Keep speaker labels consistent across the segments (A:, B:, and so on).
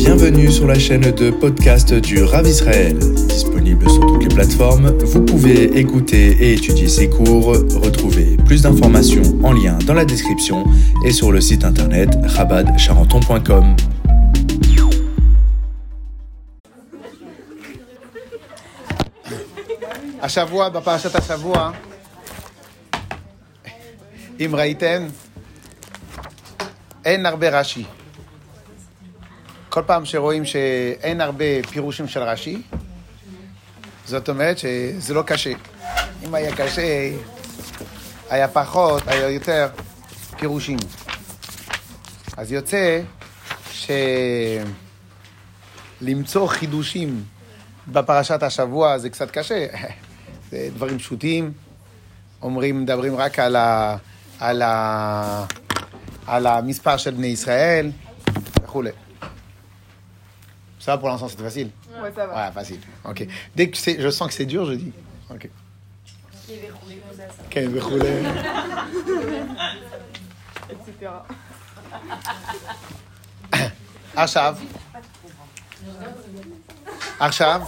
A: Bienvenue sur la chaîne de podcast du Rav Israël. Disponible sur toutes les plateformes, vous pouvez écouter et étudier ses cours. Retrouvez plus d'informations en lien dans la description et sur le site internet rabadcharenton.com.
B: השבוע, בפרשת השבוע, אם ראיתם, אין הרבה רש"י. כל פעם שרואים שאין הרבה פירושים של רש"י, זאת אומרת שזה לא קשה. אם היה קשה, היה פחות, היה יותר פירושים. אז יוצא שלמצוא חידושים בפרשת השבוע זה קצת קשה. זה דברים פשוטים, אומרים, מדברים רק על, ה, על, ה, על המספר של בני ישראל וכולי. Ça va pour l'instant, c'était facile
C: Ouais, ça va.
B: Ouais, facile. Ok. Dès que c'est- je sens que c'est dur, je dis. Ok. כן, וכולי.
C: etc.
B: עכשיו, עכשיו,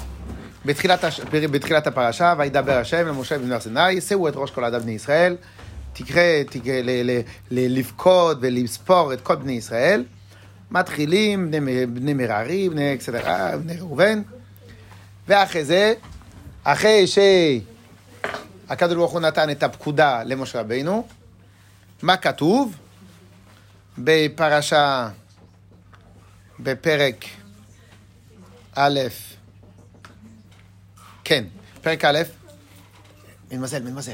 B: בתחילת, הש... בתחילת הפרשה, וידבר השם למשה בן הר סיני, שאו את ראש כל עדת בני ישראל, תקרא, תקרא ל... ל... ל... לבכות ולספור את כל בני ישראל. מתחילים, בני, בני מררי, בני אקסדרה, בני ראובן, ואחרי זה, אחרי שהקדוש ברוך הוא נתן את הפקודה למשה רבינו, מה כתוב? בפרשה בפרק א', כן, פרק א', מתמזל, מתמזל.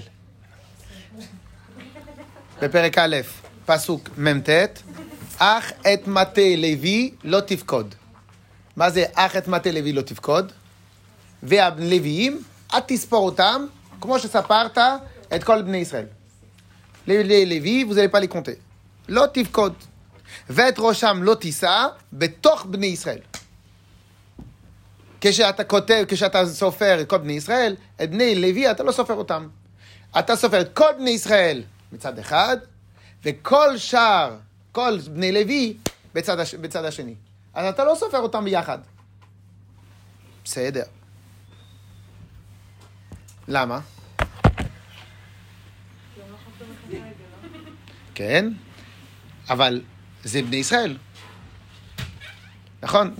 B: בפרק א', פסוק מ"ט, אך את מטה לוי לא תפקוד. מה זה אך את מטה לוי לא תפקוד? והלוויים, אל תספור אותם, כמו שספרת את כל בני ישראל. n'allez pas les compter. לא תפקוד. ואת ראשם לא תישא בתוך בני ישראל. כשאתה כותב, כשאתה סופר את כל בני ישראל, את בני לוי אתה לא סופר אותם. אתה סופר את כל בני ישראל מצד אחד, וכל שאר, כל בני לוי בצד, הש... בצד השני. אז אתה לא סופר אותם ביחד. בסדר. למה? כן, אבל זה בני ישראל. נכון?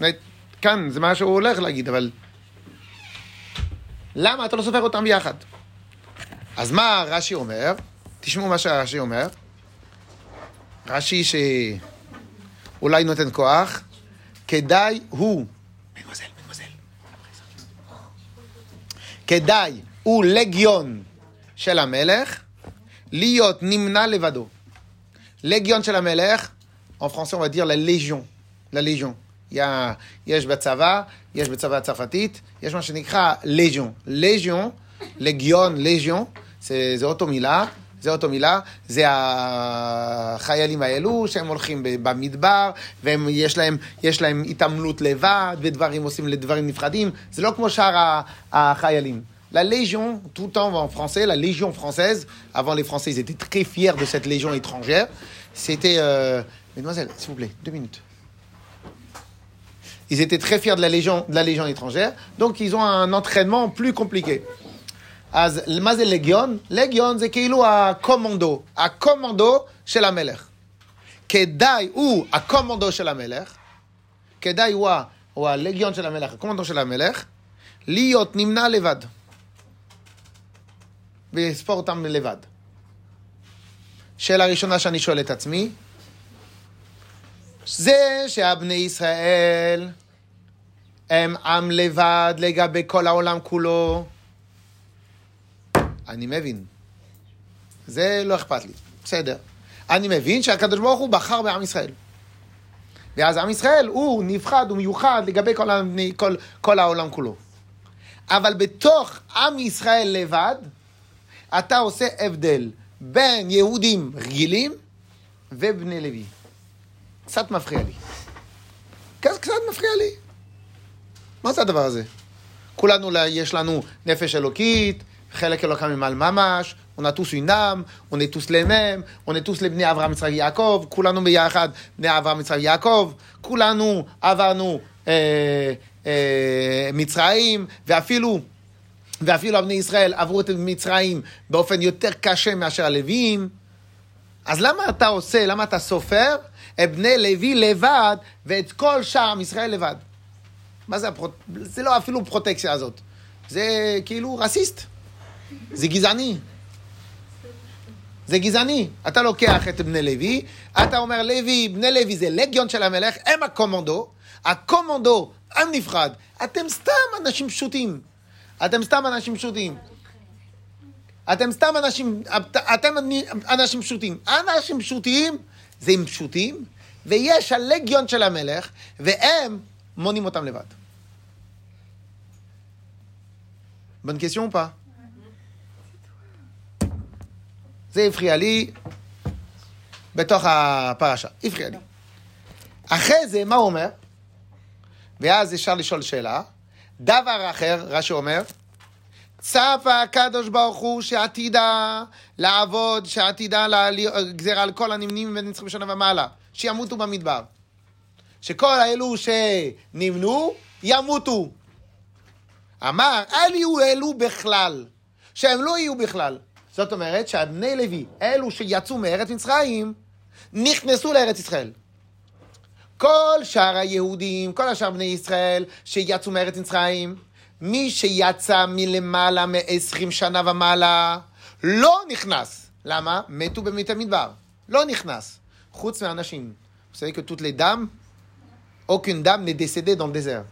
B: כאן זה מה שהוא הולך להגיד, אבל... למה אתה לא סופר אותם ביחד? אז מה רש"י אומר? תשמעו מה שרש"י אומר. רש"י שאולי נותן כוח, כדאי הוא... מנמזל, מנמזל. כדאי הוא לגיון של המלך להיות נמנע לבדו. לגיון של המלך, en français on va dire la légion, la légion. יש בצבא, יש בצבא הצרפתית, יש מה שנקרא légion, לגיון, légion, זה, זה אותו מילה, זה אותו מילה, זה החיילים האלו שהם הולכים ב- במדבר, ויש להם, יש להם התעמלות לבד, ודברים עושים לדברים נפרדים, זה לא כמו שאר ה- החיילים. La Légion, tout le temps en français, la Légion française, avant les Français, ils étaient très fiers de cette Légion étrangère. C'était... euh, Mesdemoiselles, s'il vous plaît, deux minutes. Ils étaient très fiers de la Légion, de la Légion étrangère, donc ils ont un entraînement plus compliqué. אז מה זה לגיון? לגיון זה כאילו הקומנדו, הקומנדו של המלך. כדאי הוא הקומנדו של המלך, כדאי הוא, הוא הלגיון של המלך, הקומנדו של המלך, להיות נמנע לבד. ולספור אותם לבד. שאלה ראשונה שאני שואל את עצמי, זה שהבני ישראל הם עם לבד לגבי כל העולם כולו, אני מבין. זה לא אכפת לי, בסדר. אני מבין שהקדוש ברוך הוא בחר בעם ישראל. ואז עם ישראל הוא נבחד, הוא מיוחד לגבי כל, כל, כל העולם כולו. אבל בתוך עם ישראל לבד, אתה עושה הבדל בין יהודים רגילים ובני לוי. קצת מפריע לי. קצת, קצת מפריע לי. מה זה הדבר הזה? כולנו, יש לנו נפש אלוקית, חלק אלוקם ממעל ממש, On a tous une âme, on est tous les mêmes, on est tous les בני אברהם, יצחק, יעקב, כולנו ביחד בני אברהם, יצחק, יעקב, כולנו עברנו אה, אה, מצרים, ואפילו, ואפילו בני ישראל עברו את מצרים באופן יותר קשה מאשר הלוויים. אז למה אתה עושה, למה אתה סופר את בני לוי לבד ואת כל שאר עם ישראל לבד? מה זה, הפרוט... זה לא אפילו פרוטקציה הזאת. זה כאילו רסיסט. זה גזעני. זה גזעני. אתה לוקח את בני לוי, אתה אומר לוי, בני לוי זה לגיון של המלך, הם הקומנדו, הקומנדו, עם נפרד. אתם סתם אנשים פשוטים. אתם סתם אנשים פשוטים. אתם סתם אנשים, אתם אנשים פשוטים. אנשים פשוטים זה הם פשוטים, ויש הלגיון של המלך, והם מונים אותם לבד. Question ou זה הפריע לי בתוך הפרשה, הפריע לי. אחרי זה, מה הוא אומר? ואז אפשר לשאול שאלה. דבר אחר, רש"י אומר, צפה הקדוש ברוך הוא שעתידה לעבוד, שעתידה גזירה על כל הנמנים ונצחים בשנה ומעלה, שימותו במדבר. שכל האלו שנמנו, ימותו. אמר, אל יהיו אלו בכלל, שהם לא יהיו בכלל. זאת אומרת שהבני לוי, אלו שיצאו מארץ מצרים, נכנסו לארץ ישראל. כל שאר היהודים, כל השאר בני ישראל שיצאו מארץ מצרים, מי שיצא מלמעלה מ-20 שנה ומעלה, לא נכנס. למה? מתו במית המדבר. לא נכנס. חוץ מהאנשים. Vous savez que toutes les dames, aucune dame n'est décédée dans le désert.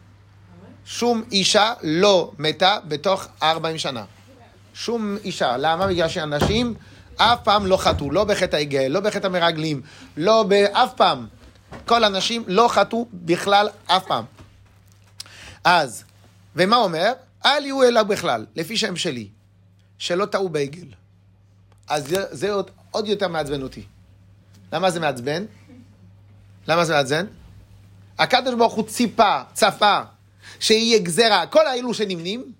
B: שום אישה לא מתה בתוך 40 שנה. שום אישה. למה? בגלל שאנשים אף פעם לא חטאו, לא בחטא העגל, לא בחטא המרגלים, לא באף פעם. כל הנשים לא חטאו בכלל אף פעם. אז, ומה אומר? אל יהיו אליו בכלל, לפי שם שלי, שלא טעו בעגל. אז זה, זה עוד, עוד יותר מעצבן אותי. למה זה מעצבן? למה זה מעצבן? הקדוש ברוך הוא ציפה, צפה, שיהיה גזרה, כל האלו שנמנים,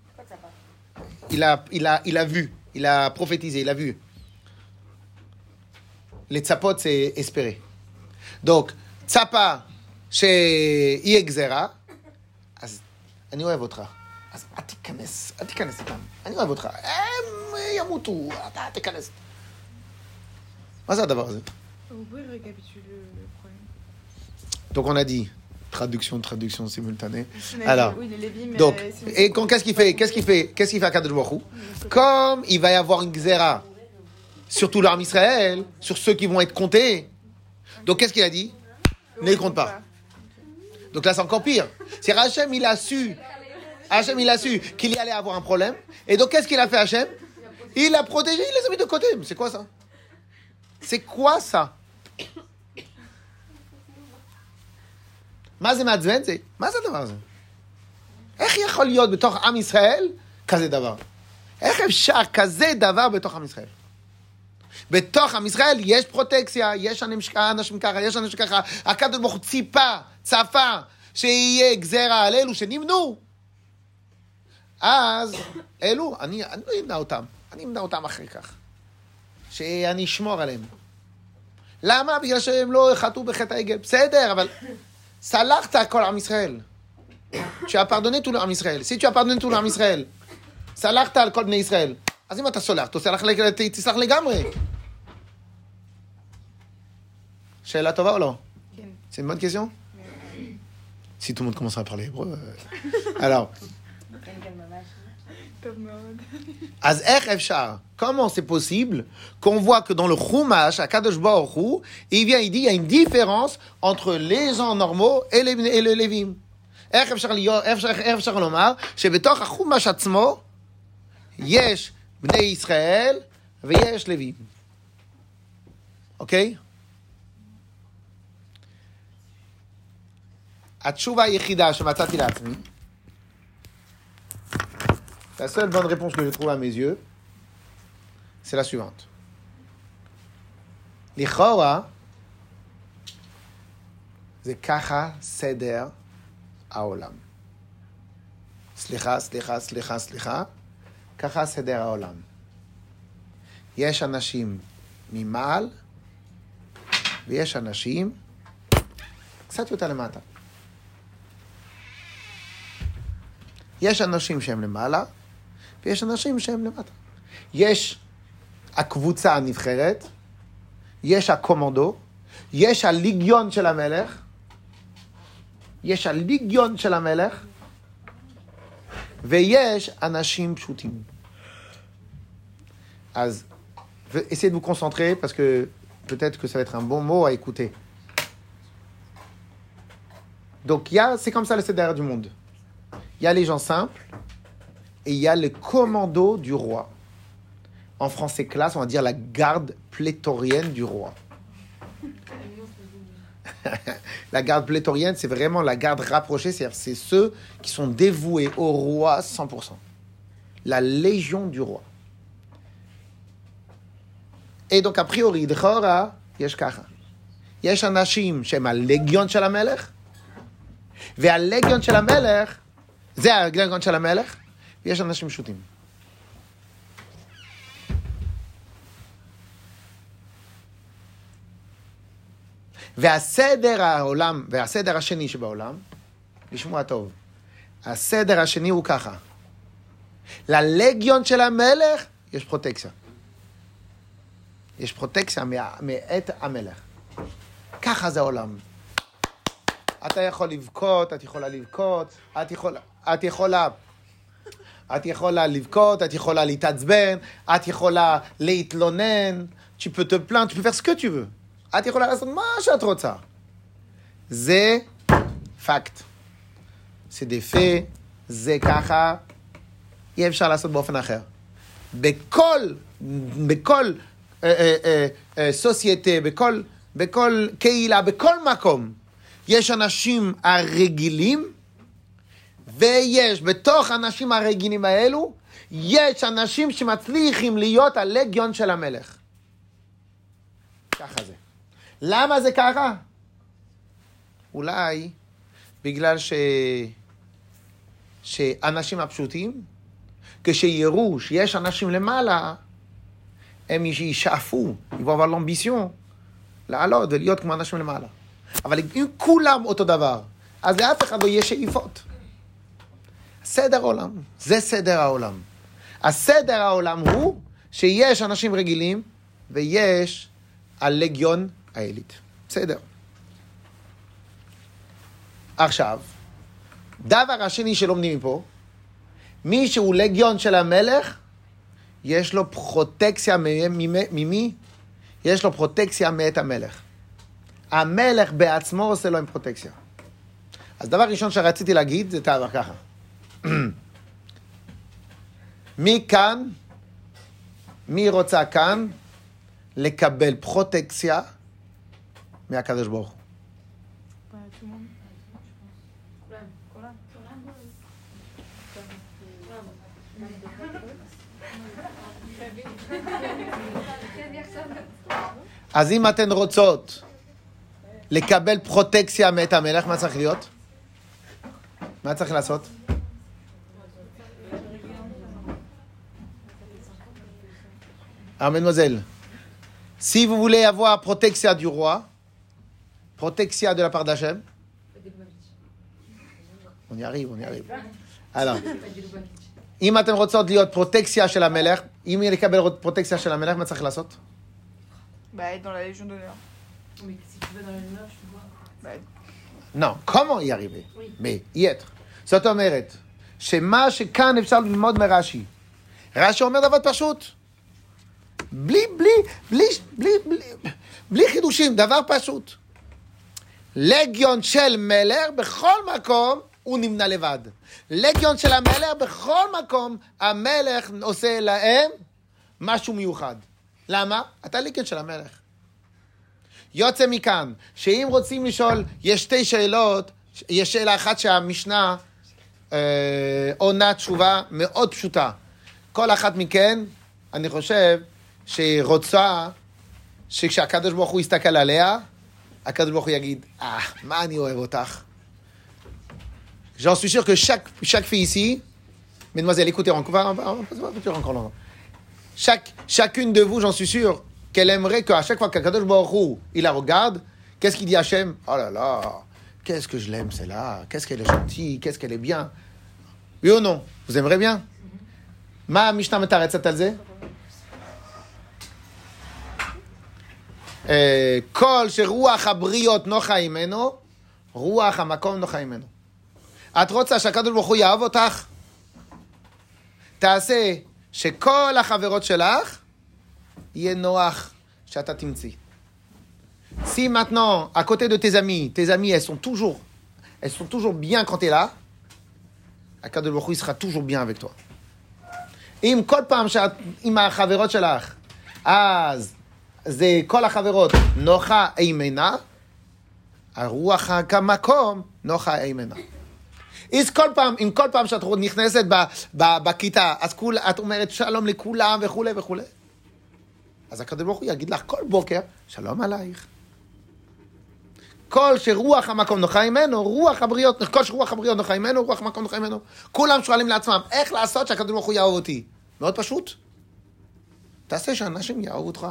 B: il a, il, a, il a vu, il a prophétisé, il a vu. לצפות זה espérer. Donc, צפה שיהיה גזרה, אז אני אוהב אותך. אז אל תיכנס, אל תיכנס איתם. אני אוהב אותך. הם ימותו, אתה תיכנס. מה זה הדבר הזה? Donc on a dit traduction, traduction simultanée. Alors, donc, et qu'est-ce qu'il fait Qu'est-ce qu'il fait Qu'est-ce qu'il fait à Kadosh Comme il va y avoir une xéra sur tout l'armée Israël, sur ceux qui vont être comptés. Donc qu'est-ce qu'il a dit? Ne les compte pas. Donc là, c'est encore pire. C'est Hachem, il a su, Hachem, il a su qu'il y allait avoir un problème. Et donc, qu'est-ce qu'il a fait, Hachem? Il a protégé, il les a mis de côté. C'est quoi ça? C'est quoi ça? מה זה מעצבן? זה, מה זה הדבר הזה? איך יכול להיות בתוך עם ישראל כזה דבר? איך אפשר כזה דבר בתוך עם ישראל? בתוך עם ישראל יש פרוטקציה, יש אנשים ככה, יש אנשים ככה, הקדוש ברוך הוא ציפה, צפה, שיהיה גזרה על אלו שנמנו. אז אלו, אני, אני לא אמנע אותם, אני אמנע אותם אחרי כך. שאני אשמור עליהם. למה? בגלל שהם לא חטאו בחטא העגל. בסדר, אבל סלחת כל עם ישראל. Tu as pardonné tout עם ישראל. Si tu as pardonné tout עם ישראל, סלחת על כל בני ישראל. אז אם אתה סולח, תסלח לגמרי. שאלה טובה או לא? כן. C'est une bonne question? Si tout le monde commence à parler hébreu. Alors. אז איך אפשר, comment c'est possible qu'on voit que dans le Chumash, à Kadosh Baruch Hu, il vient, il dit, il y a une différence entre les gens normaux et les, et les Lévim. איך אפשר, להיות, איך אפשר לומר שבתוך החומש עצמו יש בני ישראל ויש לווים. אוקיי? התשובה היחידה שמצאתי לעצמי La seule bonne réponse que je trouve à mes yeux, c'est la suivante. L'Ichora, c'est Kacha Seder Aolam. Slicha, slicha, slicha, slicha. Kacha Seder Aolam. יש אנשים ממעל, ויש אנשים קצת יותר למטה. יש אנשים שהם למעלה, ויש אנשים שהם למטה. יש הקבוצה הנבחרת, יש הקומנדו, יש הליגיון של המלך, יש הליגיון של המלך, ויש אנשים פשוטים. אז, essayez de vous concentrer parce que peut-être que ça va être un bon mot à écouter. Donc, il y a, c'est comme ça le CDR du monde. Il y a les gens simples et il y a le commando du roi. En français classe, on va dire la garde plétorienne du roi. la garde plétorienne, c'est vraiment la garde rapprochée, c'est-à-dire c'est ceux qui sont dévoués au roi 100%. La légion du roi. Et donc, a priori, לכאורה, יש ככה. יש אנשים שהם הלגיון של המלך, והלגיון של המלך, זה הלגיון של המלך, ויש אנשים פשוטים. והסדר העולם, והסדר השני שבעולם, לשמוע טוב, הסדר השני הוא ככה, ללגיון של המלך יש פרוטקציה. יש פרוטקציה מאת המלך. ככה זה העולם. אתה יכול לבכות, את יכולה לבכות, את יכולה, את יכולה, את יכולה לבכות, את יכולה להתעצבן, את יכולה להתלונן, tu peux te plaindre, tu peux faire ce que tu veux. את יכולה לעשות מה שאת רוצה. זה פקט. זה דה פה, זה ככה, אי אפשר לעשות באופן אחר. בכל, בכל אה, אה, אה, סוסייטה, בכל, בכל קהילה, בכל מקום, יש אנשים הרגילים, ויש בתוך האנשים הרגילים האלו, יש אנשים שמצליחים להיות הלגיון של המלך. ככה זה. למה זה ככה? אולי בגלל ש... שאנשים הפשוטים, כשיראו שיש אנשים למעלה, הם ישאפו, יבואו avoir l'ambition, לעלות ולהיות כמו אנשים למעלה. אבל אם כולם אותו דבר, אז לאף אחד לא יהיה שאיפות. סדר עולם, זה סדר העולם. הסדר העולם הוא שיש אנשים רגילים ויש הלגיון העילית. בסדר. עכשיו, דבר השני שלומדים מפה, מי שהוא לגיון של המלך, יש לו פרוטקציה ממי? יש לו פרוטקציה מאת המלך. המלך בעצמו עושה לו עם פרוטקציה. אז דבר ראשון שרציתי להגיד זה ככה. מי כאן, מי רוצה כאן לקבל פרוטקציה מהקדוש ברוך הוא? אז אם אתן רוצות לקבל פרוטקציה מאת המלך, מה צריך להיות? מה צריך לעשות? Alors, mademoiselle, si vous voulez avoir protection du roi, protection de la part d'Hachem, on y arrive, on y arrive. Alors, אם אתן רוצות להיות פרוטקציה של המלך, אם לקבל פרוטקציה של המלך, מה צריך לעשות?
C: Bah, être dans la Légion d'honneur.
D: Mais si tu vas dans la lumière, je te vois.
C: Bah,
B: לא, comment y arriver?
D: Oui.
B: mais y être. זאת אומרת, שמה שכאן אפשר ללמוד מרש"י. רש"י אומר דבר פשוט. בלי, בלי, בלי, בלי, בלי, בלי חידושים, דבר פשוט. לגיון של מלך, בכל מקום הוא נמנה לבד. לגיון של המלך, בכל מקום המלך עושה להם משהו מיוחד. למה? אתה לגיון של המלך. יוצא מכאן, שאם רוצים לשאול, יש שתי שאלות, יש שאלה אחת שהמשנה אה, עונה תשובה מאוד פשוטה. כל אחת מכן, אני חושב, שרוצה שכשהקדוש ברוך הוא יסתכל עליה, הקדוש ברוך הוא יגיד, אה, מה אני אוהב אותך. J'en suis sûr que chaque, chaque fille ici, mesdemoiselles, écoutez, on va, on va- on va plus encore longtemps. chaque, chacune de vous, j'en suis sûr, qu'elle aimerait qu'à chaque fois qu'Akadosh Baruch Hu, il la regarde, qu'est-ce qu'il dit à Hachem Oh là là, qu'est-ce que je l'aime celle-là, qu'est-ce qu'elle est gentille, qu'est-ce qu'elle est bien. Oui ou non Vous aimeriez bien Ma Mishnah כל שרוח הבריות נוחה ממנו, רוח המקום נוחה ממנו. את רוצה שהקדוש ברוך הוא יאהב אותך? תעשה שכל החברות שלך יהיה נוח שאתה תמצאי. Si maintenant, à côté de tes amis, tes amis, elles sont toujours, elles sont toujours bien quand tu es là, הקדוש ברוך הוא sera toujours bien avec toi. אם כל פעם שאת עם החברות שלך, אז זה כל החברות נוחה אימנה, הרוח כמקום נוחה אימנה. אז כל פעם, אם כל פעם שאת נכנסת ב, ב, בכיתה, אז כול, את אומרת שלום לכולם וכולי וכולי, אז הקדוש ברוך הוא יגיד לך כל בוקר, שלום עלייך. כל שרוח המקום נוחה ממנו, רוח הבריות, כל שרוח הבריות נוחה ממנו, רוח המקום נוחה ממנו. כולם שואלים לעצמם, איך לעשות שהקדוש ברוך הוא יאהב אותי? מאוד פשוט. תעשה שאנשים יאהבו אותך.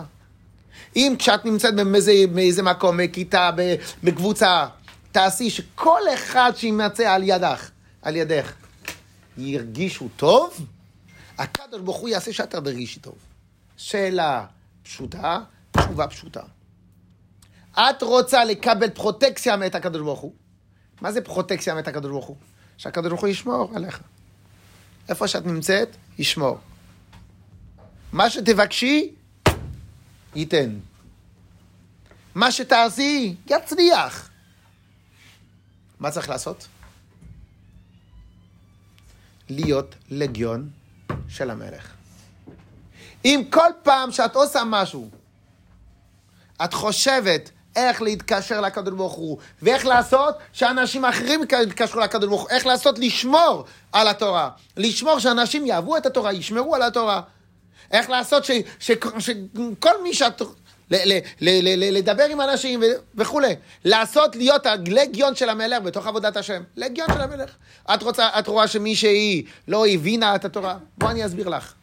B: אם כשאת נמצאת באיזה, באיזה מקום, בכיתה, בקבוצה, תעשי שכל אחד שימצא על ידך, על ידך, ירגישו טוב, הקדוש ברוך הוא יעשה שאת תרגישי טוב. שאלה פשוטה, תשובה פשוטה. את רוצה לקבל פרוטקציה מאת הקדוש ברוך הוא. מה זה פרוטקציה מאת הקדוש ברוך הוא? שהקדוש ברוך הוא ישמור עליך. איפה שאת נמצאת, ישמור. מה שתבקשי, ייתן. מה שתעשי, יצליח. מה צריך לעשות? להיות לגיון של המלך. אם כל פעם שאת עושה משהו, את חושבת איך להתקשר לקדוש ברוך הוא, ואיך לעשות שאנשים אחרים יתקשרו לקדוש ברוך הוא, איך לעשות לשמור על התורה, לשמור שאנשים יאהבו את התורה, ישמרו על התורה, איך לעשות ש, ש, שכל מי שאת... ל, לדבר עם אנשים וכולי, לעשות, להיות הלגיון של המלך בתוך עבודת השם, לגיון של המלך. את רוצה, את רואה שמישהי לא הבינה את התורה? בוא אני אסביר לך.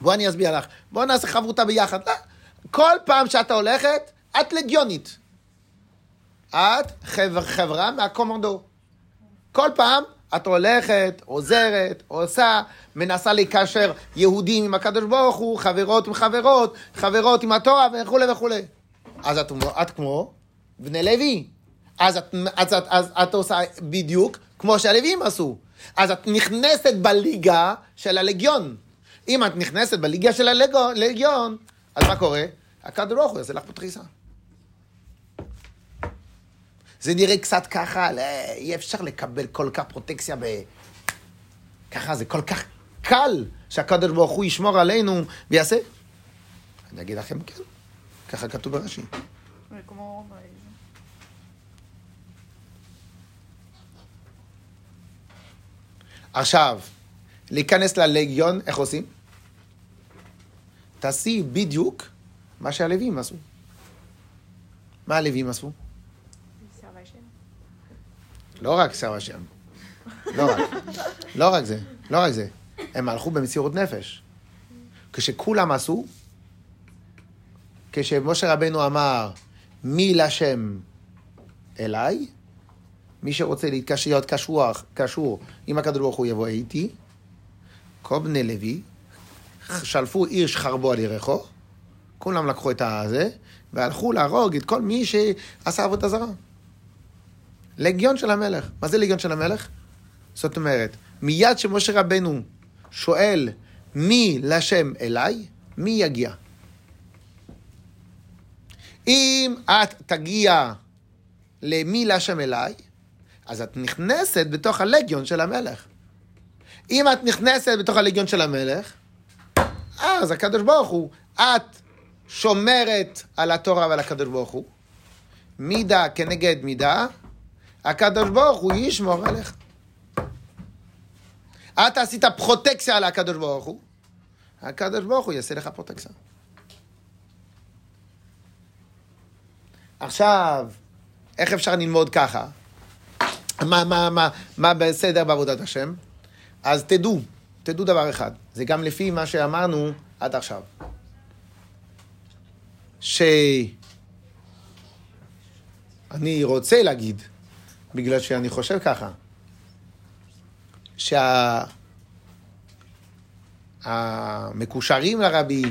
B: בוא אני אסביר לך. בוא נעשה חברותה ביחד. לא. כל פעם שאת הולכת, את לגיונית. את חבר, חברה מהקומנדו. כל פעם את הולכת, עוזרת, עושה, מנסה לקשר יהודים עם הקדוש ברוך הוא, חברות עם חברות, חברות עם התורה וכולי וכולי. אז את, את כמו בני לוי. אז את, אז, את, אז את עושה בדיוק כמו שהלווים עשו. אז את נכנסת בליגה של הלגיון. אם את נכנסת בליגה של הלגיון, אז מה קורה? הקדוש ברוך הוא יעשה לך פה תריסה. זה נראה קצת ככה, לא, אי אפשר לקבל כל כך פרוטקציה ב... ככה זה כל כך קל שהקדוש ברוך הוא ישמור עלינו ויעשה. אני אגיד לכם כן, ככה כתוב ברש"י.
C: Mais comment bah, ils-
B: עכשיו, להיכנס ללגיון, איך עושים? תעשי בדיוק מה שהלווים עשו. מה הלווים עשו?
C: ils servent à Hachem.
B: לא רק שר השם. לא רק. לא רק זה. לא רק זה. הם הלכו במסירות נפש. כשכולם עשו, כשמשה רבנו אמר, מי להשם אליי, מי שרוצה להיות קשור, קשור עם הקדוש ברוך הוא יבוא איתי, כל בני לוי, שלפו איש חרבו על ירחו, כולם לקחו את הזה, והלכו להרוג את כל מי שעשה עבודה זרה. לגיון של המלך. מה זה לגיון של המלך? זאת אומרת, מיד שמשה רבנו שואל מי לשם אליי, מי יגיע? אם את תגיע למי לשם אליי, אז את נכנסת בתוך הלגיון של המלך. אם את נכנסת בתוך הלגיון של המלך, אז הקדוש ברוך הוא, את שומרת על התורה ועל הקדוש ברוך הוא. מידה כנגד מידה, הקדוש ברוך הוא ישמור עליך. את עשית פרוטקציה על הקדוש ברוך הוא, הקדוש ברוך הוא יעשה לך פרוטקציה. עכשיו, איך אפשר ללמוד ככה? מה, מה, מה, מה בסדר בעבודת השם? אז תדעו, תדעו דבר אחד, זה גם לפי מה שאמרנו עד עכשיו. שאני רוצה להגיד, בגלל שאני חושב ככה, שהמקושרים לרבי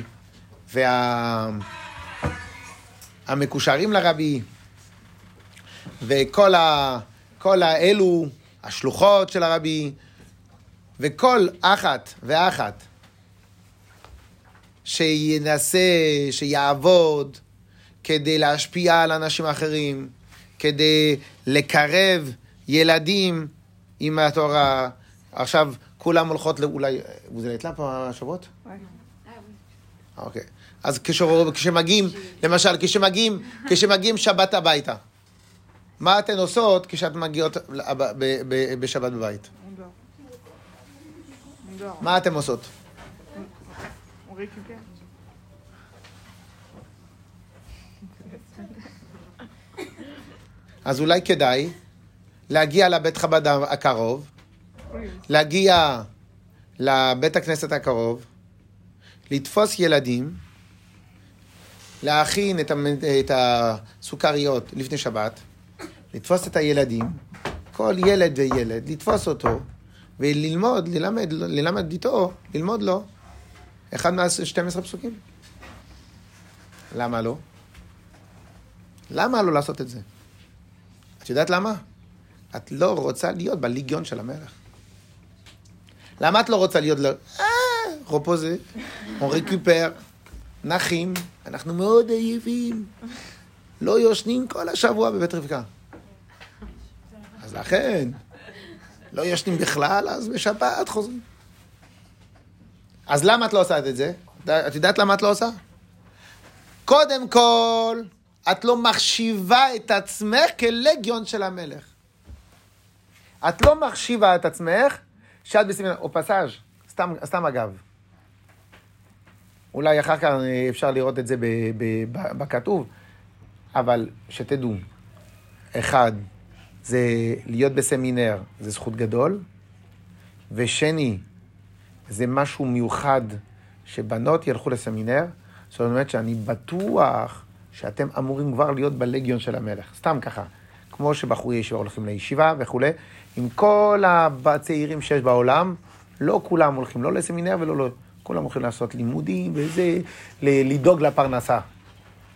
B: וה... המקושרים לרבי וכל ה... כל האלו, השלוחות של הרבי, וכל אחת ואחת שינסה, שיעבוד כדי להשפיע על אנשים אחרים, כדי לקרב ילדים עם התורה. עכשיו, כולם הולכות, אולי, זה נתלה פה השבועות? אוקיי. אז כשמגיעים, למשל, כשמגיעים, כשמגיעים שבת הביתה, מה אתן עושות כשאת מגיעות בשבת בבית? מה אתן עושות?
C: On récupère.
B: אז אולי כדאי להגיע לבית חב"ד הקרוב, להגיע לבית הכנסת הקרוב, לתפוס ילדים, להכין את, המ- את הסוכריות לפני שבת, לתפוס את הילדים, כל ילד וילד, לתפוס אותו וללמוד, ללמד, ללמד איתו, ללמוד לו אחד מה-12 פסוקים. למה לא? למה לא לעשות את זה? את יודעת למה? את לא רוצה להיות בליגיון של המלך. למה את לא רוצה להיות... לא... אה, רופוזה, on récupère, נחים, אנחנו מאוד עייבים, לא יושנים כל השבוע בבית רבקה. אז לכן, לא ישנים בכלל, אז בשבת חוזרים. אז למה את לא עושה את זה? את יודעת למה את לא עושה? קודם כל, את לא מחשיבה את עצמך כלגיון של המלך. את לא מחשיבה את עצמך שאת בסמינר, או פסאז', סתם, סתם אגב. אולי אחר כך אפשר לראות את זה בכתוב, אבל שתדעו, אחד, זה להיות בסמינר, זה זכות גדול, ושני, זה משהו מיוחד שבנות ילכו לסמינר, זאת אומרת שאני בטוח שאתם אמורים כבר להיות בלגיון של המלך, סתם ככה. כמו שבחורי ישיבה הולכים לישיבה וכולי, עם כל הצעירים שיש בעולם, לא כולם הולכים לא לסמינר ולא לא, כולם הולכים לעשות לימודים וזה, לדאוג לפרנסה.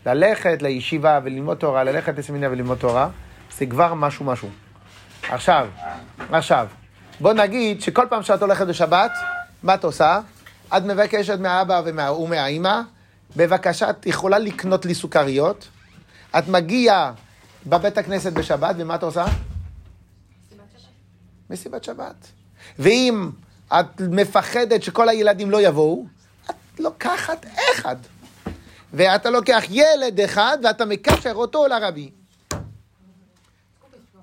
B: ללכת לישיבה וללמוד תורה, ללכת לסמינר וללמוד תורה, זה כבר משהו משהו. עכשיו, עכשיו, בוא נגיד שכל פעם שאת הולכת בשבת, מה את עושה? את מבקשת מהאבא ומה, ומהאימא, בבקשה, את יכולה לקנות לי סוכריות, את מגיעה בבית הכנסת בשבת, ומה את עושה? מסיבת שבת. ואם את מפחדת שכל הילדים לא יבואו, את לוקחת אחד. ואתה לוקח ילד אחד ואתה מקשר אותו לרבי.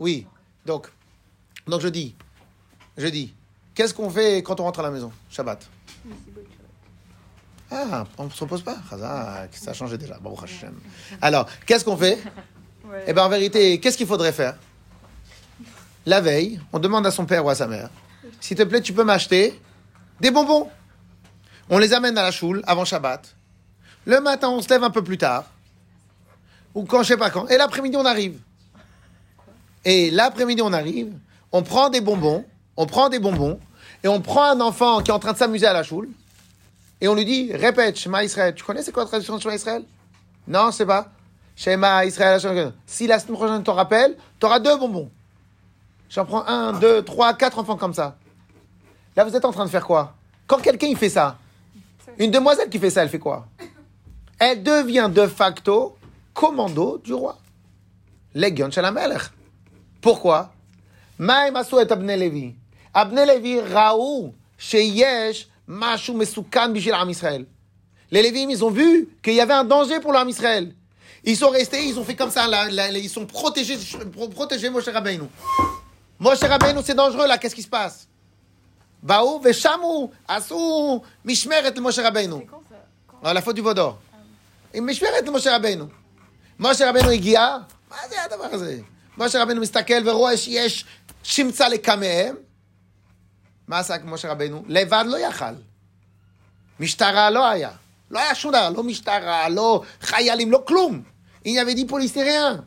B: Oui, donc, donc je dis, je dis, qu'est-ce qu'on fait quand on rentre à la maison, Shabbat Ah, on ne se repose pas, ça a changé déjà. Alors, qu'est-ce qu'on fait
C: Ouais.
B: Eh bien, en vérité, qu'est-ce qu'il faudrait faire? La veille, on demande à son père ou à sa mère, s'il te plaît, tu peux m'acheter des bonbons. On les amène à la choule avant Shabbat. Le matin, on se lève un peu plus tard. Ou quand, je sais pas quand. Et l'après-midi, on arrive. Et l'après-midi, on arrive. On prend des bonbons. On prend des bonbons. Et on prend un enfant qui est en train de s'amuser à la choule et on lui dit répète Shema Israël. Tu connais c'est quoi la traduction de Shema Israël? Non, c'est pas. Shema Israël. Si la semaine prochaine t'en rappelle, t'auras deux bonbons. J'en prends un, deux, trois, quatre enfants comme ça. Là, vous êtes en train de faire quoi? Quand quelqu'un fait ça, une demoiselle qui fait ça, elle fait quoi? Elle devient de facto commando du roi. Legion Shalamelech. Pourquoi? Abne Levi. Raou, ראו שיש משהו מסוכן בשביל עם ישראל. Les Lévites, ils ont vu qu'il y avait un danger pour l'âme Israël. Ils sont restés, ils ont fait comme ça, là, là, ils sont protégés, pro- protégés Moshe Rabbeinu. Moshe Rabbeinu, c'est dangereux là, qu'est-ce qui se passe באו ושמו, עשו משמרת למשה רבנו.
C: C'est quand ça quand...
B: על הפות יבודו. עם משמרת למשה רבנו. משה רבנו הגיע, מה זה הדבר הזה? משה רבנו מסתכל ורואה שיש שמצה לקמאם. מה עשה משה רבנו? לבד לא יכל. משטרה לא היה. לא היה שום דבר, לא משטרה, לא חיילים, לא כלום. Dit policier rien.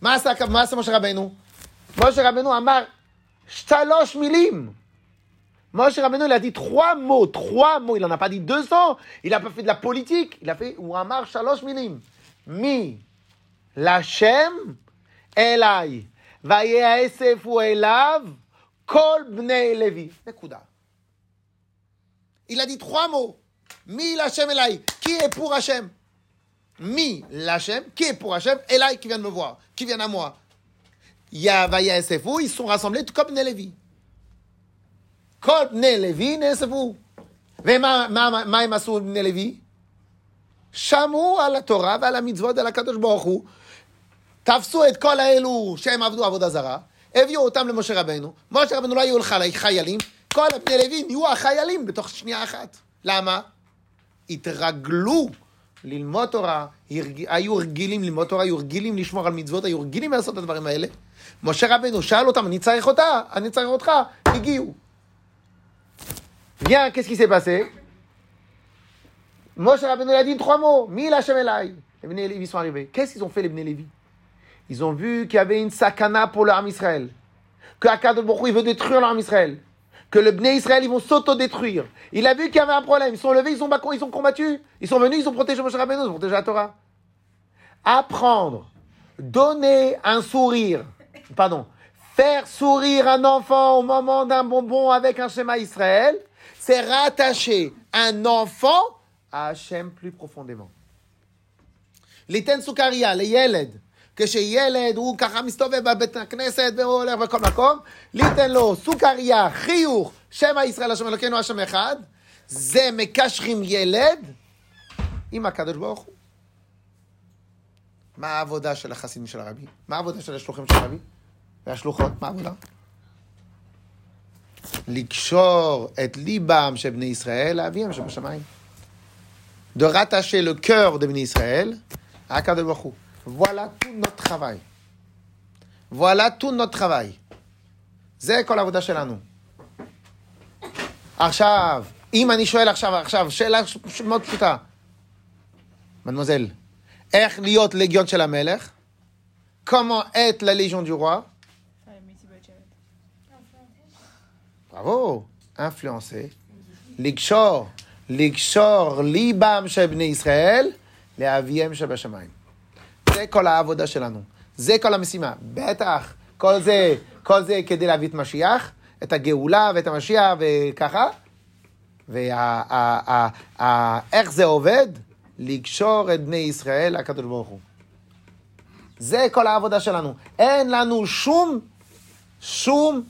B: מה עשה, מה עשה משה רבנו? משה רבנו אמר שלוש מילים. N'en a pas dit 200. Il n'a pas fait de la politique. Il a fait, ou amar shalosh milim. Mi, l'Hashem, Elai. ויאספו אליו כל בני לוי. נקודה. Il a dit trois mots. Mi l'Hachem Elai. Qui est pour Hachem Mi l'Hachem. Qui est pour Hachem Elai qui vient de me voir. Qui vient à moi. Ya ויאספו, ils sont rassemblés comme בני לוי. כל בני לוי נאספו. ומה מה, מה הם עשו בני לוי? שמעו על התורה ועל המצוות ועל הקדוש ברוך הוא. תפסו את כל האלו שהם עבדו עבודה זרה, הביאו אותם למשה רבנו. משה רבנו לא היו חיילים, כל בני לוי נהיו החיילים בתוך שנייה אחת. למה? התרגלו ללמוד תורה, הרג... היו רגילים ללמוד תורה, היו רגילים לשמור על מצוות, היו רגילים לעשות את הדברים האלה. משה רבנו שאל אותם, אני צריך אותה, אני צריך אותך, הגיעו. Viens, qu'est-ce qui s'est passé Moshe Rabbeinu a dit trois mots. Mille Hashem Elai. Les Bnei Lévi sont Ils ont vu qu'il y avait une sakana pour l'arme Israël. Que Akad il veut détruire l'arme Israël. Que le Bné Israël, ils vont s'autodétruire. Il a vu qu'il y avait un problème. Ils sont levés, ils sont, ils ont combattu. Ils sont venus, ils ont protégé Moshe Rabbeinu, ils ont protégé la Torah. Apprendre. Donner un sourire. Pardon. Faire sourire un enfant au moment d'un bonbon avec un schéma Israël, c'est rattacher un enfant à Hachem plus profondément. Les Tensoukaria, les Yeled, כשילד הוא ככה מסתובב בבית הכנסת והוא הולך בכל מקום, ליתן לו סוכריה, חיוך, שמא ישראל השם אלוקינו השם אחד, זה מקשרים ילד עם הקדוש ברוך הוא. מה העבודה של החסידים של הרבי? מה העבודה של השלוחים של הרבי? והשלוחות, מה העבודה? לקשור את ליבם של בני ישראל לאביהם שבשמיים. De rattacher le cœur de בני ישראל הקדוש ברוך הוא. Voilà tout notre travail. Voilà tout notre travail. זה כל העבודה שלנו. עכשיו, אם אני שואל עכשיו, עכשיו, שאלה מאוד פשוטה. מנמוזל, איך להיות לגיון של המלך? comment être la légion du roi? bravo, influencer, לקשור, לקשור ליבם של בני ישראל לאביהם שבשמיים. זה כל העבודה שלנו, זה כל המשימה. בטח, כל זה, כל זה כדי להביא את משיח, את הגאולה ואת המשיח וככה. ואיך זה עובד? לקשור את בני ישראל לקדוש ברוך הוא. זה כל העבודה שלנו. אין לנו שום, שום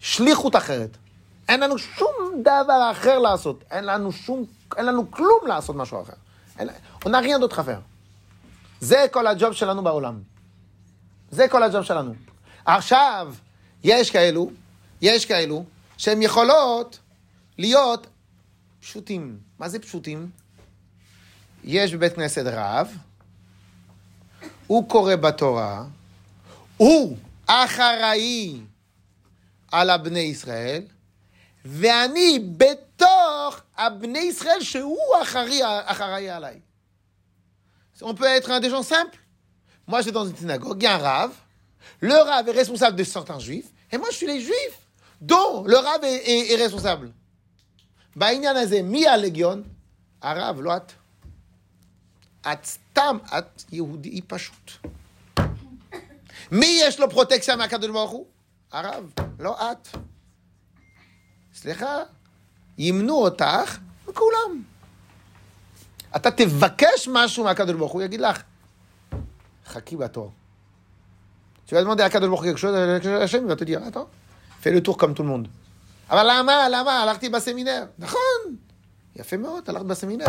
B: שליחות אחרת. אין לנו שום דבר אחר לעשות. אין לנו שום, אין לנו כלום לעשות משהו אחר. on n'a rien. זה כל הג'וב שלנו בעולם. זה כל הג'וב שלנו. עכשיו, יש כאלו, יש כאלו, שהם יכולות להיות פשוטים. מה זה פשוטים? יש בבית כנסת רב, הוא קורא בתורה, הוא אחראי על הבני ישראל, ואני בתוך הבני ישראל שהוא אחראי, אחראי עליי. On peut être un des gens simples. Moi, je vais dans une synagogue, il y a un rave. Le rave est responsable de certains juifs, et moi, je suis les juifs dont le rave est, est, est responsable. בעניין הזה, מי הלגיון? הרב, לא את. את סתם, את יהודי פשוט. מי יש לו פרוטקציה מהקדוש ברוך הוא? הרב, לא את. סליחה, ימנו אותך וכולם. אתה תבקש משהו מהקדוש ברוך הוא, יגיד לך, חכי בתור. Tu vas demander à Kadosh Baruch quelque chose, Hachem va te dire, attends, fais le tour comme tout le monde. אבל למה, למה? הלכתי בסמינר. נכון, יפה מאוד, הלכת בסמינר.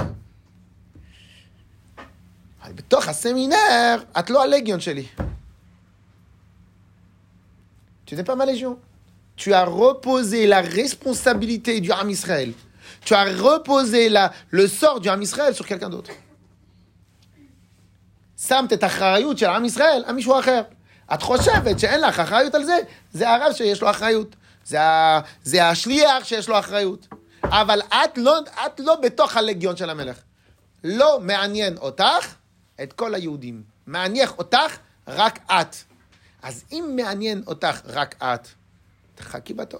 B: אבל בתוך הסמינר, את לא הלגיון שלי. Tu n'es pas ma légion. Tu as reposé la responsabilité du Ham Israël. Tu as reposé la, le sort du Ham Israël sur quelqu'un d'autre. שמת את האחריות של עם ישראל על מישהו אחר. את חושבת שאין לך אחריות על זה? זה הרב שיש לו אחריות. זה, ה, זה השליח שיש לו אחריות. אבל את לא, את לא בתוך הלגיון של המלך. לא מעניין אותך את כל היהודים. מעניין אותך רק את. אז אם מעניין אותך רק את, תחכי בתור.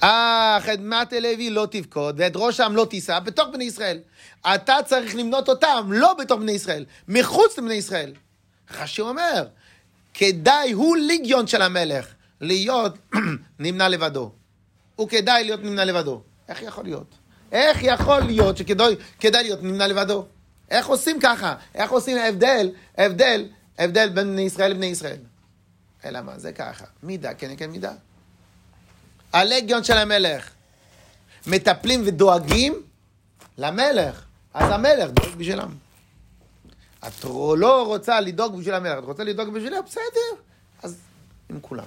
B: אך את מטה לוי לא תבכוד, ואת ראשם לא תישא, בתוך בני ישראל. אתה צריך למנות אותם, לא בתוך בני ישראל, מחוץ לבני ישראל. רש"י אומר, כדאי הוא ליגיון של המלך, להיות נמנה לבדו. הוא כדאי להיות נמנה לבדו. איך יכול להיות? איך יכול להיות שכדאי כדאי להיות נמנה לבדו? איך עושים ככה? איך עושים הבדל, הבדל, הבדל בין בני ישראל לבני ישראל? אלא מה? זה ככה. מידה כנגד מידה. הלגיון של המלך מטפלים ודואגים למלך, אז המלך דואג בשבילם. את לא רוצה לדאוג בשביל המלך, את רוצה לדאוג בשבילם? בסדר, אז עם כולם.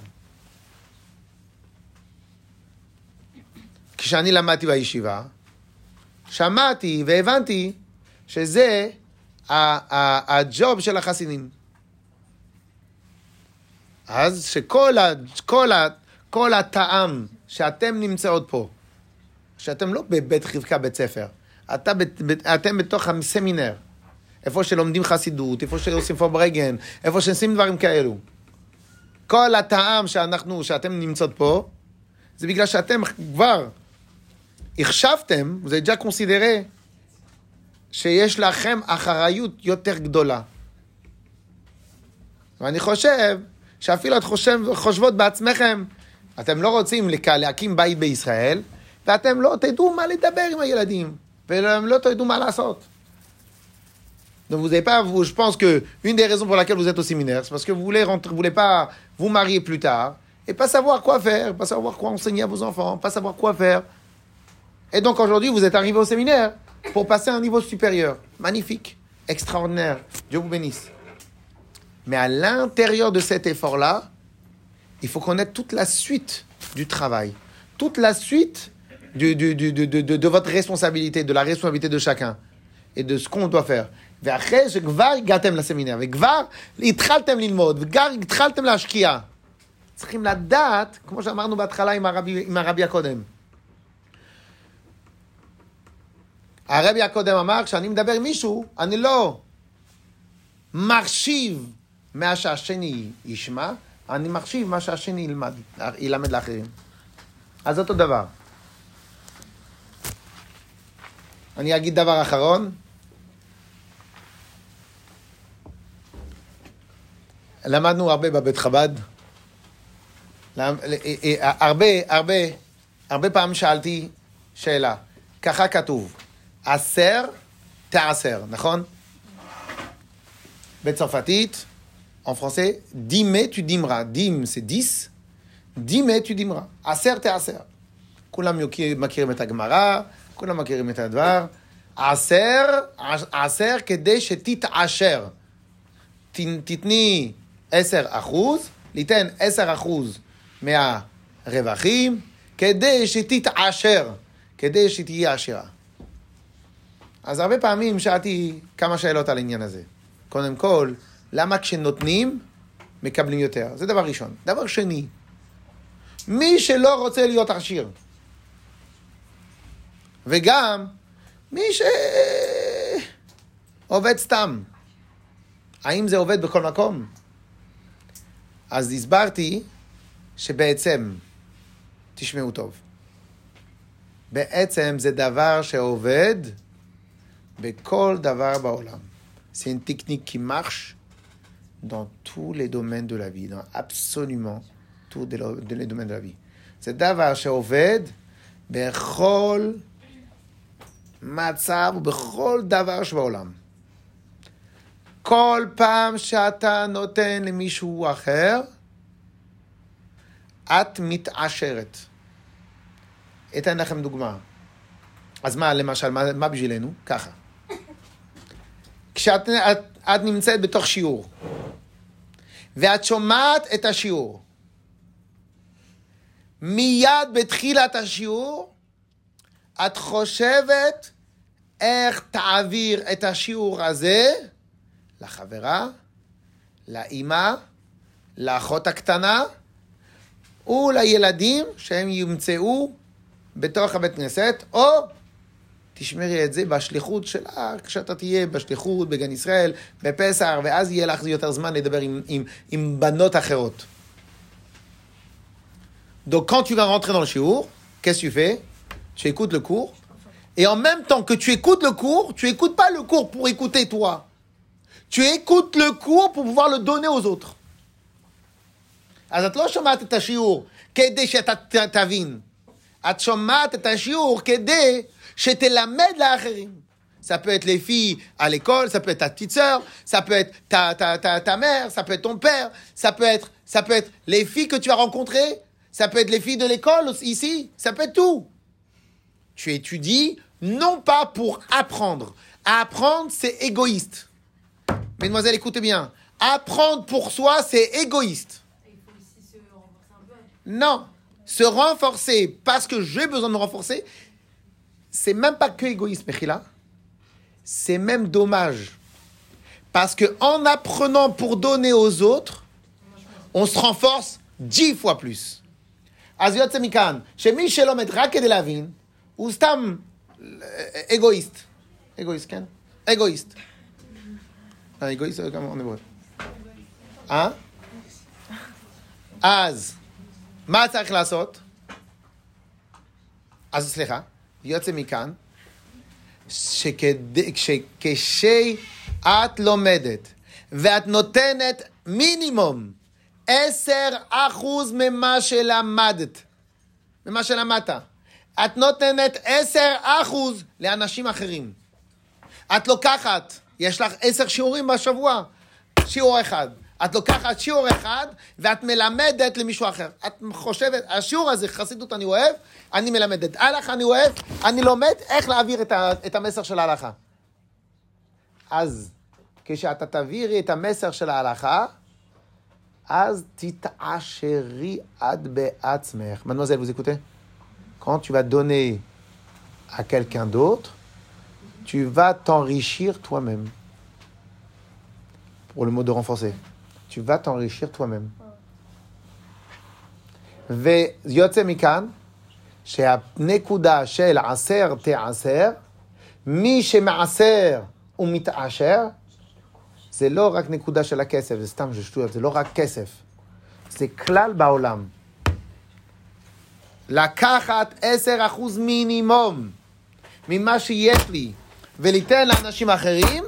B: כשאני למדתי בישיבה, שמעתי והבנתי שזה הג'וב של החסידים. אז שכל ה, כל ה, כל הטעם שאתם נמצאות פה, שאתם לא בבית חבקה בית ספר, אתה, בת- אתם בתוך הסמינר, איפה שלומדים חסידות, איפה שעושים פוברגן, איפה שעושים דברים כאלו. כל הטעם שאנחנו, שאתם נמצאות פה, זה בגלל שאתם כבר החשבתם, זה ג'ה קונסידרה, שיש לכם אחריות יותר גדולה. ואני חושב שאפילו את חושב, חושבות בעצמכם, אתם לא רוצים לק- להקים בית בישראל, ואתם לא תדעו מה לדבר עם הילדים, והם לא תדעו מה לעשות. Donc vous n'avez pas, vous, je pense que une des raisons pour laquelle vous êtes au séminaire, c'est parce que vous voulez rentrer, vous voulez pas vous marier plus tard et pas savoir quoi faire, pas savoir quoi enseigner à vos enfants, pas savoir quoi faire. Et donc aujourd'hui, vous êtes arrivé au séminaire pour passer à un niveau supérieur. Magnifique, extraordinaire. Dieu vous bénisse. Mais à l'intérieur de cet effort-là, il faut connaître toute la suite du travail, toute la suite du- du- du- de, de- de- de votre responsabilité, de la responsabilité de chacun et de ce qu'on doit faire. ואחרי שכבר הגעתם לסמינר, וכבר התחלתם ללמוד, וכבר התחלתם להשקיע, צריכים לדעת, כמו שאמרנו בהתחלה עם הרבי, עם הרבי הקודם. הרבי הקודם אמר, כשאני מדבר עם מישהו, אני לא מחשיב מה שהשני ישמע, אני מחשיב מה שהשני ילמד, ילמד לאחרים. אז אותו דבר. אני אגיד דבר אחרון. למדנו הרבה בבית חב"ד. למ- אה, אה, הרבה, הרבה, הרבה פעמים שאלתי שאלה. ככה כתוב, עשר תעשר, נכון? בצרפתית, en français, dîme tu dimeras. dîme c'est 10, dîme tu dimeras. עשר תעשר. כולם מכיר- מכירים את הגמרא, כולם מכירים את הדבר. עשר, עשר כדי שתתעשר. תתני עשר אחוז, ליתן עשר אחוז מהרווחים, כדי שתתעשר, כדי שתהיה עשירה. אז הרבה פעמים שאלתי כמה שאלות על העניין הזה. קודם כל, למה כשנותנים, מקבלים יותר? זה דבר ראשון. דבר שני, מי שלא רוצה להיות עשיר, וגם מי שעובד סתם, האם זה עובד בכל מקום? אז הסברתי שבעצם, תשמעו טוב, בעצם זה דבר שעובד בכל דבר בעולם. Qui marche dans tous les domaines de la vie, dans absolument tous les les domaines de la vie. זה דבר שעובד בכל מצב ובכל דבר שבעולם. כל פעם שאתה נותן למישהו אחר, את מתעשרת. אתן לכם דוגמה. אז מה, למשל, מה, מה בשבילנו? ככה. כשאת את, את נמצאת בתוך שיעור, ואת שומעת את השיעור, מיד בתחילת השיעור, את חושבת איך תעביר את השיעור הזה לחברה, לאימא, לאחות הקטנה ולילדים שהם ימצאו בתוך הבית כנסת, או תשמרי את זה בשליחות שלך, כשאתה תהיה בשליחות, בגן ישראל, בפסח, ואז יהיה לך יותר זמן לדבר עם, עם, עם בנות אחרות. Donc quand tu vas rentrer dans le shiur, qu'est-ce que tu fais Tu écoutes le cours. Et en même temps que tu écoutes le cours, tu écoutes pas le cours pour écouter toi. Tu écoutes le cours pour pouvoir le donner aux autres. אז את לא שומעת את השיעור כדי שאתה תבין. את שומעת את השיעור כדי. Ça peut être les filles à l'école, ça peut être ta petite sœur, ça peut être ta, ta, ta, ta mère, ça peut être ton père, ça peut être, ça peut être les filles que tu as rencontrées, ça peut être les filles de l'école ici, ça peut être tout. Tu étudies non pas pour apprendre. Apprendre, c'est égoïste. Mesdemoiselles, écoutez bien. Apprendre pour soi, c'est égoïste.
D: Il faut aussi se renforcer un peu.
B: Non. Se renforcer parce que j'ai besoin de me renforcer, c'est même pas que égoïsme, Mechila. C'est même dommage. Parce que en apprenant pour donner aux autres, on se renforce dix fois plus. אז יוצא מכאן, שמי שלומד רק כדי להבין, הוא סתם אה, אגואיסט. אגואיסט, כן? אגואיסט. אה, אגואיסט זה גם אני רואה. אה? אז, מה צריך לעשות? אז סליחה, יוצא מכאן, שכדי- כש- כשאת לומדת ואת נותנת מינימום 10% ממה שלמדת, ממה שלמדת, את נותנת 10% לאנשים אחרים. את לוקחת, יש לך עשר שיעורים בשבוע, שיעור אחד. את לוקחת שיעור אחד ואת מלמדת למישהו אחר. את חושבת, השיעור הזה, חסידות אני אוהב, אני מלמדת. הלכה אני אוהב, אני לומד איך להעביר את, ה, את המסר של ההלכה. אז כשאתה תעבירי את המסר של ההלכה, אז תתעשרי את בעצמך. Mademoiselle, vous écoutez? Quand tu vas donner à quelqu'un d'autre, tu vas t'enrichir toi-même. Pour le mot de renforcer. Tu vas t'enrichir toi-même. ויוצא מכאן שהנקודה של עשר תעשר, מי שמעשר ומתעשר, זה לא רק נקודה של הכסף, זה סתם שטויות, זה לא רק כסף. זה כלל בעולם. לקחת עשר אחוז מינימום ממה שיש לי וליתן לאנשים אחרים,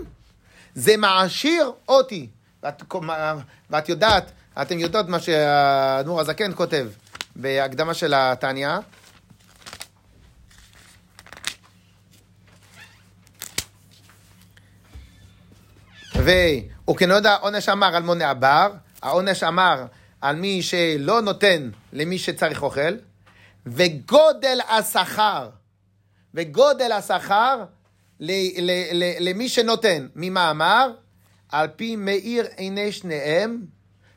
B: זה מעשיר אותי. ואת, ואת יודעת, אתם יודעות מה שהאדמו"ר הזקן כותב בהקדמה של התניא. וכנודע העונש אמר על מונה הבר, העונש אמר על מי שלא נותן למי שצריך אוכל, וגודל השכר, וגודל השכר למי שנותן. ממה אמר? על פי מאיר עיני שניהם,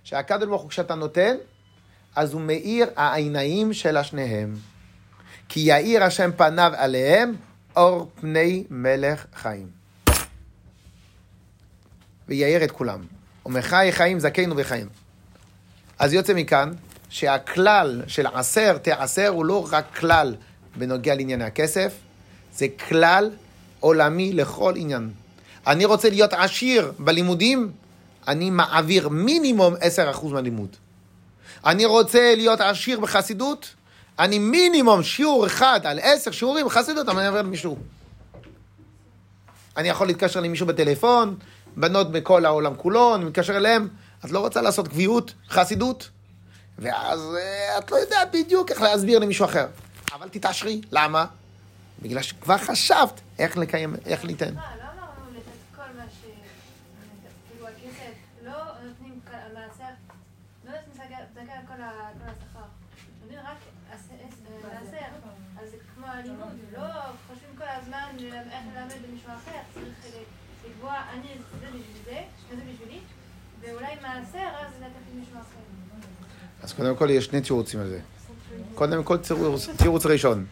B: שהקדוש ברוך הוא כשאתה נותן, אז הוא מאיר העיניים של השניהם. כי יאיר השם פניו עליהם אור פני מלך חיים. ויאיר את כולם. ומחי חיים זכינו וחיים. אז יוצא מכאן שהכלל של עשר תעשר הוא לא רק כלל בנוגע לענייני הכסף, זה כלל עולמי לכל עניין. אני רוצה להיות עשיר בלימודים, אני מעביר מינימום 10% מהלימוד. אני רוצה להיות עשיר בחסידות, אני מינימום שיעור אחד על עשר שיעורים בחסידות, אני מעביר למישהו. אני יכול להתקשר למישהו בטלפון, בנות מכל העולם כולו, אני מתקשר אליהם, את לא רוצה לעשות קביעות, חסידות? ואז אה, את לא יודעת בדיוק איך להסביר למישהו אחר. אבל תתעשרי, למה? בגלל שכבר חשבת איך לקיים, איך ניתן.
E: אה, לא אמרנו לתת כל מה ש... כאילו הכסף, לא נותנים כל- מעשר, לא נותנים זכאי- זכאי על כל ה- כל השכר. נותנים רק עש- עש- מעשר. אז זה כמו הלימוד, לא חושבים כל הזמן איך ללמד למישהו אחר, צריך ל- לקבוע, אני זה בשביל זה, שזה בשבילי, ואולי מעשר, אז
B: קודם כל יש שני תירוצים על זה. קודם כל תירוץ, תירוץ ראשון.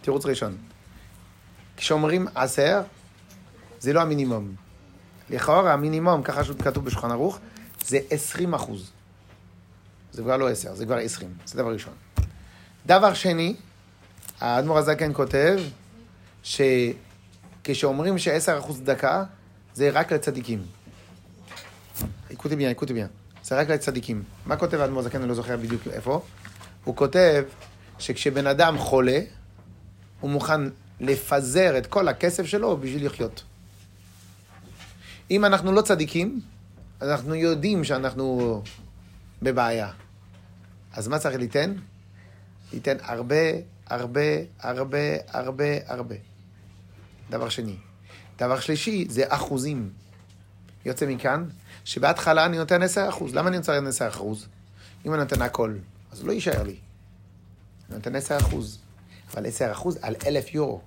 B: תירוץ ראשון. כשאומרים עשר, זה לא המינימום. לכאורה המינימום, ככה שכתוב בשולחן ערוך, זה 20 אחוז. זה כבר לא 10, זה כבר 20. זה דבר ראשון. דבר שני, האדמו"ר הזקן כותב שכשאומרים ש-10 אחוז צדקה, זה רק לצדיקים. איקוטי ביאן, איקוטי ביאן. זה רק לצדיקים. מה כותב האדמו"ר הזקן? אני לא זוכר בדיוק איפה. הוא כותב שכשבן אדם חולה, הוא מוכן לפזר את כל הכסף שלו בשביל לחיות. אם אנחנו לא צדיקים, אנחנו יודעים שאנחנו בבעיה. אז מה צריך ליתן? ליתן הרבה, הרבה, הרבה, הרבה, הרבה. דבר שני. דבר שלישי, זה אחוזים. יוצא מכאן, שבהתחלה אני נותן 10 אחוז. למה אני נותן 10 אחוז? אם אני נותן הכל, אז לא יישאר לי. אני נותן 10 אחוז. אבל 10 אחוז על אלף יורו.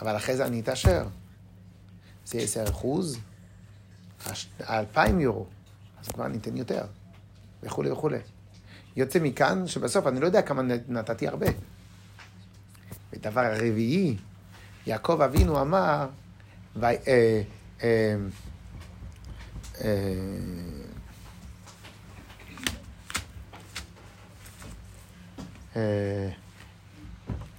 B: אבל אחרי זה אני אתעשר. זה 10 אחוז, אלפיים יורו. אז כבר ניתן יותר. וכולי וכולי. יוצא מכאן שבסוף אני לא יודע כמה נתתי הרבה. ודבר הרביעי, יעקב אבינו אמר, ו... אה, אה,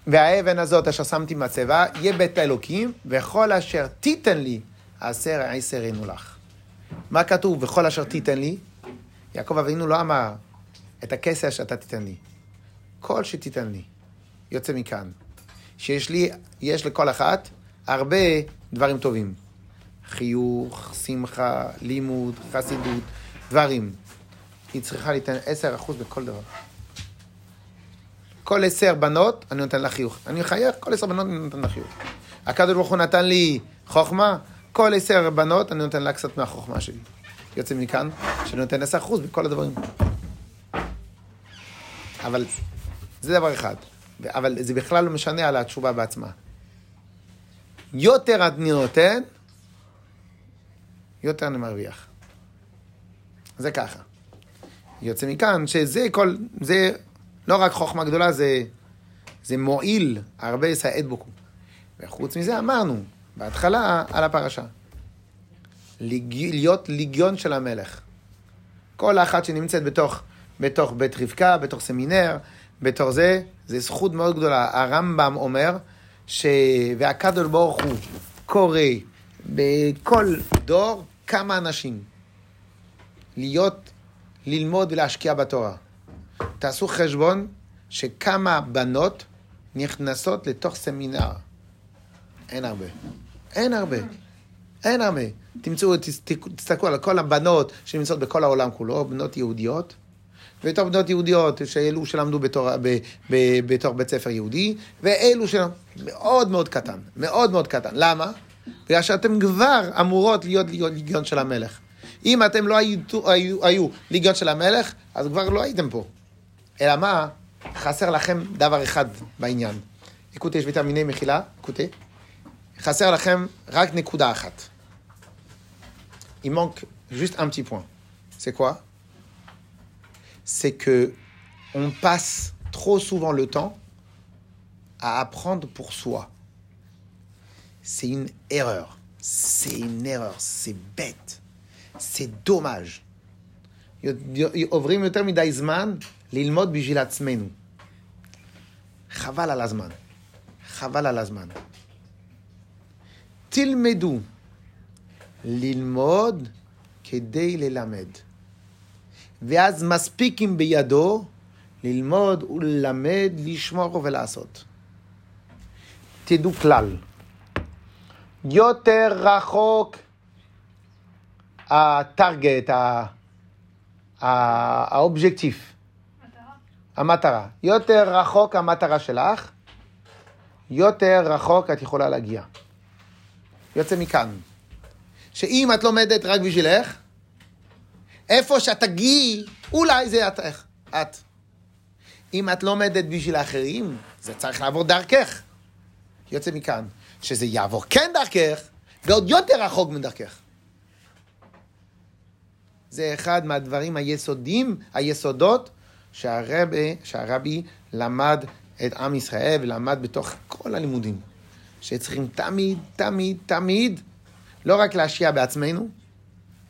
B: והאבן הזאת אשר שמתי מצבה, יהיה בית האלוקים, וכל אשר תיתן לי, עשר עשר ינו לך. מה כתוב? וכל אשר תיתן לי? יעקב אבינו לא אמר את הכסף שאתה תיתן לי. כל שתיתן לי. יוצא מכאן. שיש לי, יש לכל אחת הרבה דברים טובים. חיוך, שמחה, לימוד, חסידות, דברים. היא צריכה ליתן 10% בכל דבר. כל עשר בנות, אני נותן לה חיוך. אני מחייך, כל עשר בנות אני נותן לה חיוך. הקדוש ברוך הוא נתן לי חוכמה, כל עשר בנות אני נותן לה קצת מהחוכמה שלי. יוצא מכאן שאני נותן עשר אחוז בכל הדברים. אבל זה דבר אחד. אבל זה בכלל לא משנה על התשובה בעצמה. יותר אני נותן, יותר אני מרוויח. זה ככה. יוצא מכאן שזה כל, זה לא רק חוכמה גדולה, זה, זה מועיל הרבה סעד בוקו. וחוץ מזה אמרנו, בהתחלה על הפרשה. לג... להיות ליגיון של המלך. כל אחת שנמצאת בתוך, בתוך בית רבקה, בתוך סמינר, בתור זה, זה זכות מאוד גדולה. הרמב"ם אומר, ש... והקדוש ברוך הוא קורא בכל דור כמה אנשים להיות, ללמוד ולהשקיע בתורה. תעשו חשבון שכמה בנות נכנסות לתוך סמינר. אין הרבה. אין הרבה. אין הרבה. תמצאו, תסתכלו על כל הבנות שנמצאות בכל העולם כולו, בנות יהודיות, ויותר בנות יהודיות שאלו שלמדו בתור, ב, ב, בתור בית ספר יהודי, ואלו שלמדו, מאוד מאוד קטן, מאוד מאוד קטן. למה? בגלל שאתם כבר אמורות להיות ליגיון של המלך. אם אתם לא היו, היו, היו ליגיון של המלך, אז כבר לא הייתם פה. אלא מה? חסר לכם דבר אחד בעניין. אקוטי, יש ויטמיני מחילה, אקוטי. חסר לכם רק נקודה אחת. Il manque juste un petit point. C'est quoi C'est que on passe trop souvent le temps à apprendre pour soi. C'est une erreur. C'est une erreur. C'est bête. C'est dommage. עוברים יותר מדי זמן ללמוד בשביל עצמנו. חבל על הזמן. חבל על הזמן. תלמדו ללמוד כדי ללמד. ואז מספיק אם בידו ללמוד וללמד, לשמור ולעשות. תדעו כלל, יותר רחוק הטרגט, האובג'קטיב, המטרה. יותר רחוק המטרה שלך, יותר רחוק את יכולה להגיע. יוצא מכאן. שאם את לומדת רק בשבילך, איפה שאת תגיעי, אולי זה את. את. אם את לומדת בשביל האחרים, זה צריך לעבור דרכך. יוצא מכאן, שזה יעבור כן דרכך, ועוד יותר רחוק מדרכך. זה אחד מהדברים היסודים, היסודות, שהרבי, שהרבי למד את עם ישראל ולמד בתוך כל הלימודים. שצריכים תמיד, תמיד, תמיד, לא רק להשקיע בעצמנו,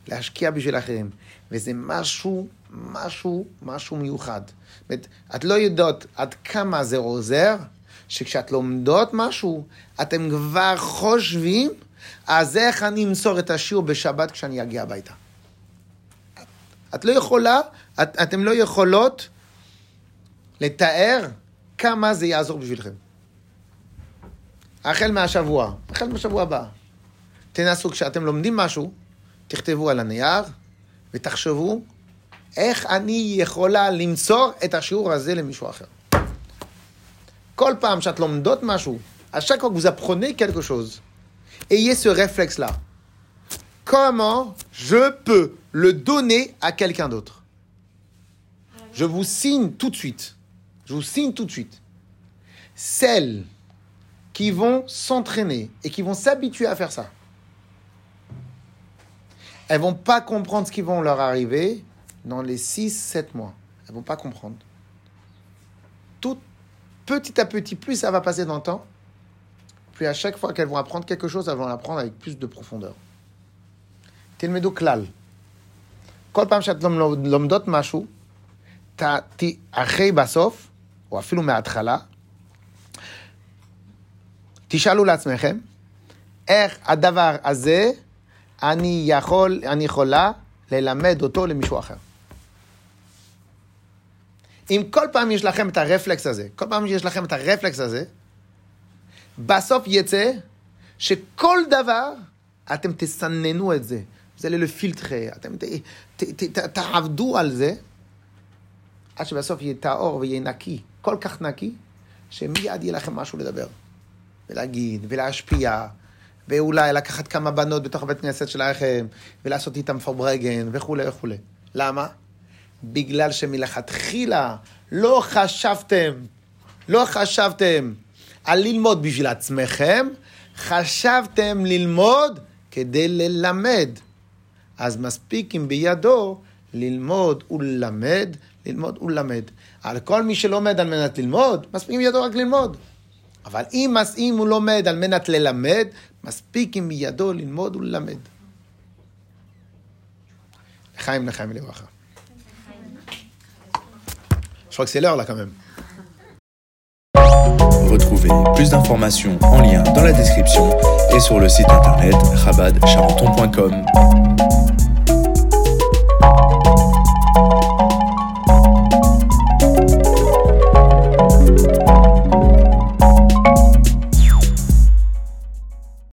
B: להשקיע בשביל אחרים. וזה משהו, משהו, משהו מיוחד. זאת אומרת, את לא יודעות עד כמה זה עוזר, שכשאת לומדות משהו, אתם כבר חושבים, אז איך אני אמסור את השיעור בשבת כשאני אגיע הביתה. את לא יכולה, את, אתם לא יכולות לתאר כמה זה יעזור בשבילכם. החל מהשבוע, החל מהשבוע הבא. תנסו, כשאתם לומדים משהו, תכתבו על הנייר ותחשבו איך אני יכולה למסור את השיעור הזה למישהו אחר. Kol pam shatlomdot mashu. À chaque fois que vous apprenez quelque chose, ayez ce réflexe-là. Comment je peux le donner à quelqu'un d'autre? Je vous signe tout de suite. Je vous signe tout de suite. Celles qui vont s'entraîner et qui vont s'habituer à faire ça, elles vont pas comprendre ce qui va leur arriver dans les 6-7 mois. Elles vont pas comprendre Tout petit à petit, plus ça va passer dans le temps, plus à chaque fois qu'elles vont apprendre quelque chose, elles vont l'apprendre avec plus de profondeur. תלמדו כלל. כל פעם שאת לומד- לומדות משהו, ת- ת- אחרי בסוף, או אפילו מההתחלה, תשאלו לעצמכם, איך הדבר הזה, אני יכול, אני יכולה ללמד אותו למישהו אחר. אם כל פעם יש לכם את הרפלקס הזה, כל פעם שיש לכם את הרפלקס הזה, בסוף יצא שכל דבר, אתם תסננו את זה. זה לפילטרה, אתם ת, ת, ת, ת, תעבדו על זה, עד שבסוף יהיה טהור ויהיה נקי, כל כך נקי, שמיד יהיה לכם משהו לדבר, ולהגיד, ולהשפיע, ואולי לקחת כמה בנות בתוך הבית כנסת שלכם, ולעשות איתם פוברגן, וכולי וכולי. למה? בגלל שמלכתחילה לא חשבתם, לא חשבתם על ללמוד בשביל עצמכם, חשבתם ללמוד כדי ללמד. אז מספיק אם בידו ללמוד וללמד, ללמוד וללמד. על כל מי שלומד על מנת ללמוד, מספיק אם בידו רק ללמוד. אבל אם, אם הוא לומד על מנת ללמד, מספיק אם בידו ללמוד וללמד. לחיים לחיים ולברכה. Je crois que c'est l'heure là quand même.
A: Retrouvez plus d'informations en lien dans la description et sur le site internet rabadcharenton.com.